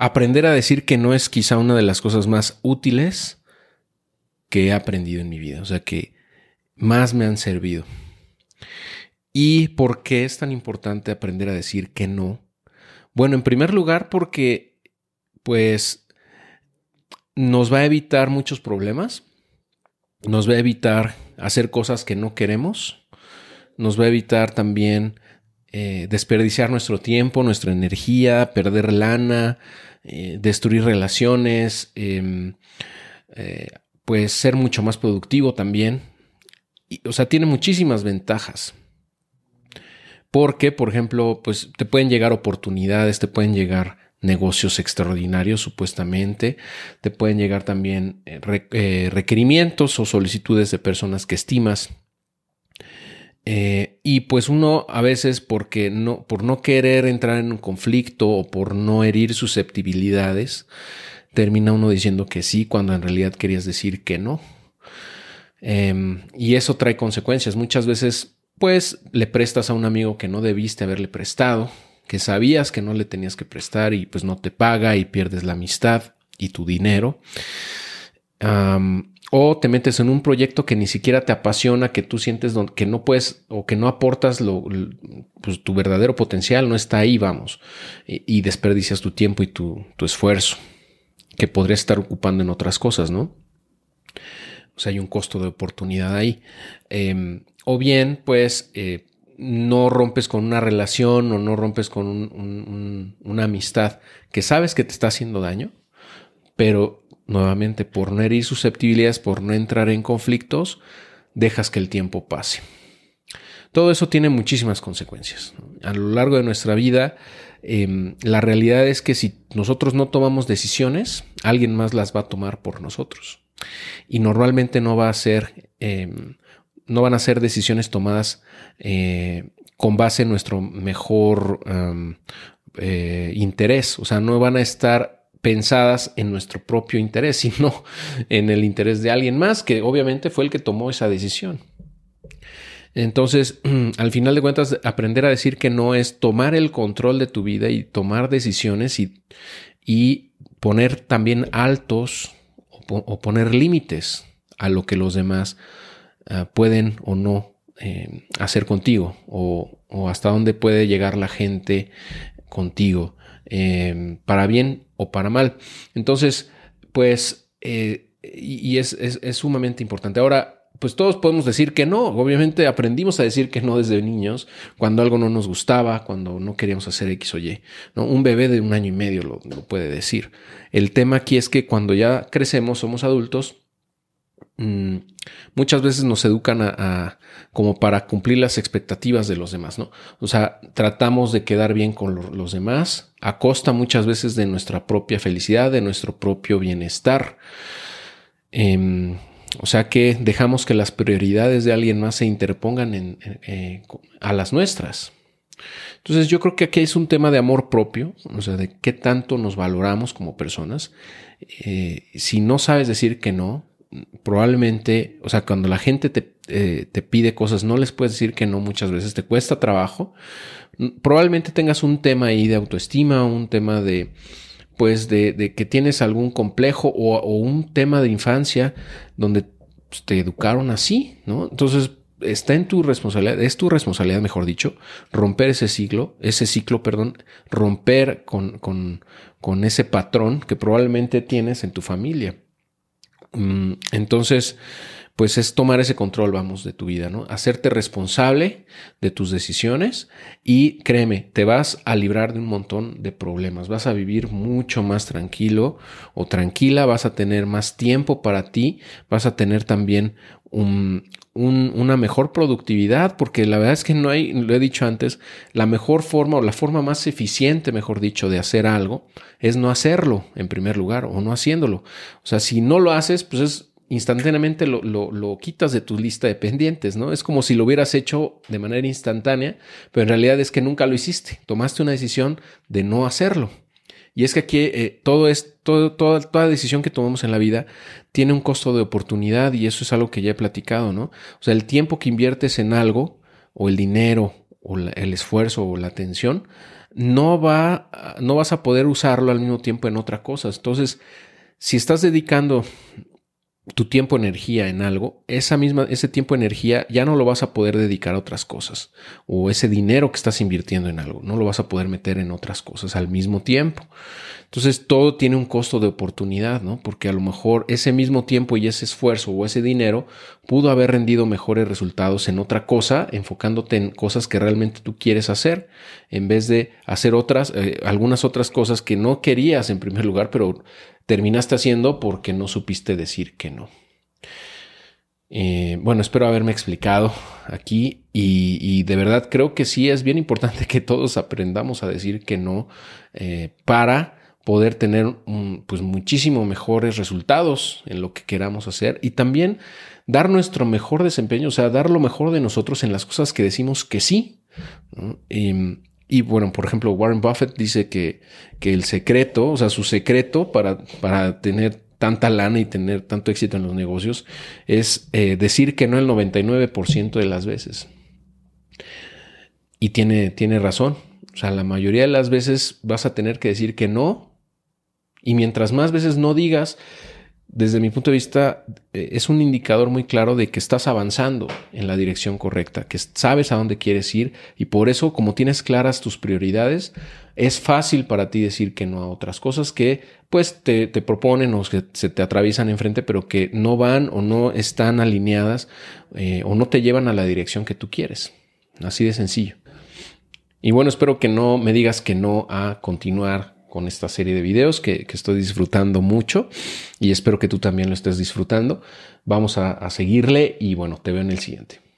aprender a decir que no es quizá una de las cosas más útiles que he aprendido en mi vida, o sea, que más me han servido. ¿Y por qué es tan importante aprender a decir que no? Bueno, en primer lugar porque pues nos va a evitar muchos problemas, nos va a evitar hacer cosas que no queremos, nos va a evitar también eh, desperdiciar nuestro tiempo, nuestra energía, perder lana, eh, destruir relaciones, em, eh, pues ser mucho más productivo también. o sea, tiene muchísimas ventajas. Porque, por ejemplo, pues te pueden llegar oportunidades, te pueden llegar negocios extraordinarios supuestamente, te pueden llegar también requerimientos o solicitudes de personas que estimas. Eh, y pues uno a veces porque no, por no querer entrar en un conflicto o por no herir susceptibilidades, termina uno diciendo que sí cuando en realidad querías decir que no. Em, y eso trae consecuencias. Muchas veces pues le prestas a un amigo que no debiste haberle prestado que sabías que no le tenías que prestar y pues no te paga y pierdes la amistad y tu dinero. O te metes en un proyecto que ni siquiera te apasiona, que tú sientes que no puedes o que no aportas lo, pues, tu verdadero potencial, no está ahí, vamos, y, desperdicias tu tiempo y tu, esfuerzo, que podrías estar ocupando en otras cosas, ¿no? O sea, hay un costo de oportunidad ahí. Em, o bien, pues, eh, no rompes con una relación o no rompes con una amistad que sabes que te está haciendo daño, pero nuevamente por no herir susceptibilidades, por no entrar en conflictos, dejas que el tiempo pase. Todo eso tiene muchísimas consecuencias. A lo largo de nuestra vida, em, la realidad es que si nosotros no tomamos decisiones, alguien más las va a tomar por nosotros. Y normalmente no va a ser em, no van a ser decisiones tomadas eh, con base en nuestro mejor eh, interés, o sea, no van a estar pensadas en nuestro propio interés, sino en el interés de alguien más, que obviamente fue el que tomó esa decisión. Entonces, al final de cuentas, aprender a decir que no es tomar el control de tu vida y tomar decisiones y, y poner también altos o poner límites a lo que los demás Ah, pueden o no eh, hacer contigo o, hasta dónde puede llegar la gente contigo, em, para bien o para mal. Entonces, pues, eh, y, es, sumamente importante. Ahora, pues todos podemos decir que no. Obviamente aprendimos a decir que no desde niños, cuando algo no nos gustaba, cuando no queríamos hacer X o Y. ¿no? Un bebé de un año y medio lo puede decir. El tema aquí es que cuando ya crecemos, somos adultos, Mm, muchas veces nos educan a, como para cumplir las expectativas de los demás, ¿no? O sea, tratamos de quedar bien con los demás a costa muchas veces de nuestra propia felicidad, de nuestro propio bienestar. Em, o sea que dejamos que las prioridades de alguien más se interpongan eh, a las nuestras. Entonces yo creo que aquí es un tema de amor propio, o sea, de qué tanto nos valoramos como personas. Eh, si no sabes decir que no, probablemente, o sea, cuando la gente eh, te, pide cosas, no les puedes decir que no muchas veces, te cuesta trabajo. Probablemente tengas un tema ahí de autoestima, un tema de, pues, de, que tienes algún complejo o, un tema de infancia donde pues, te educaron así, ¿no? Entonces, está en tu responsabilidad, es tu responsabilidad, mejor dicho, romper ese ciclo, ese ciclo, perdón, romper con, con, con ese patrón que probablemente tienes en tu familia. Mm, entonces, pues es tomar ese control, vamos, de tu vida, ¿no? Hacerte responsable de tus decisiones y créeme, te vas a librar de un montón de problemas, vas a vivir mucho más tranquilo o tranquila, vas a tener más tiempo para ti, vas a tener también una mejor productividad, porque la verdad es que no hay, lo he dicho antes, la mejor forma o la forma más eficiente, mejor dicho, de hacer algo es no hacerlo en primer lugar o no haciéndolo. O sea, si no lo haces, pues es instantáneamente lo, lo, quitas de tu lista de pendientes, ¿no? Es como si lo hubieras hecho de manera instantánea, pero en realidad es que nunca lo hiciste. Tomaste una decisión de no hacerlo. Y es que aquí eh, todo es, todo, toda, toda decisión que tomamos en la vida tiene un costo de oportunidad y eso es algo que ya he platicado, ¿no? O sea, el tiempo que inviertes en algo, o el dinero, o el esfuerzo, o la atención, no, va, no vas a poder usarlo al mismo tiempo en otra cosa. Entonces, si estás dedicando tu tiempo, energía en algo, esa misma, ese tiempo, energía ya no lo vas a poder dedicar a otras cosas. O ese dinero que estás invirtiendo en algo, no lo vas a poder meter en otras cosas al mismo tiempo. Entonces todo tiene un costo de oportunidad, ¿no? Porque a lo mejor ese mismo tiempo y ese esfuerzo o ese dinero pudo haber rendido mejores resultados en otra cosa, enfocándote en cosas que realmente tú quieres hacer, en vez de hacer otras, eh, algunas otras cosas que no querías en primer lugar, pero terminaste haciendo porque no supiste decir que no. Eh, bueno, espero haberme explicado aquí y, de verdad creo que sí es bien importante que todos aprendamos a decir que no eh, para poder tener pues muchísimo mejores resultados en lo que queramos hacer y también dar nuestro mejor desempeño, o sea, dar lo mejor de nosotros en las cosas que decimos que sí. Em, bueno, por ejemplo, Warren Buffett dice que, que el secreto, o sea, su secreto para, para tener tanta lana y tener tanto éxito en los negocios es eh, decir que no el 99% de las veces. Y tiene, tiene razón. O sea, la mayoría de las veces vas a tener que decir que no. Y mientras más veces no digas, desde mi punto de vista, eh, es un indicador muy claro de que estás avanzando en la dirección correcta, que sabes a dónde quieres ir y por eso, como tienes claras tus prioridades, es fácil para ti decir que no a otras cosas que pues te, proponen o que se te atraviesan enfrente, pero que no van o no están alineadas eh, o no te llevan a la dirección que tú quieres. Así de sencillo. Y bueno, espero que no me digas que no a continuar con esta serie de videos que, estoy disfrutando mucho y espero que tú también lo estés disfrutando. Vamos a seguirle y bueno, te veo en el siguiente.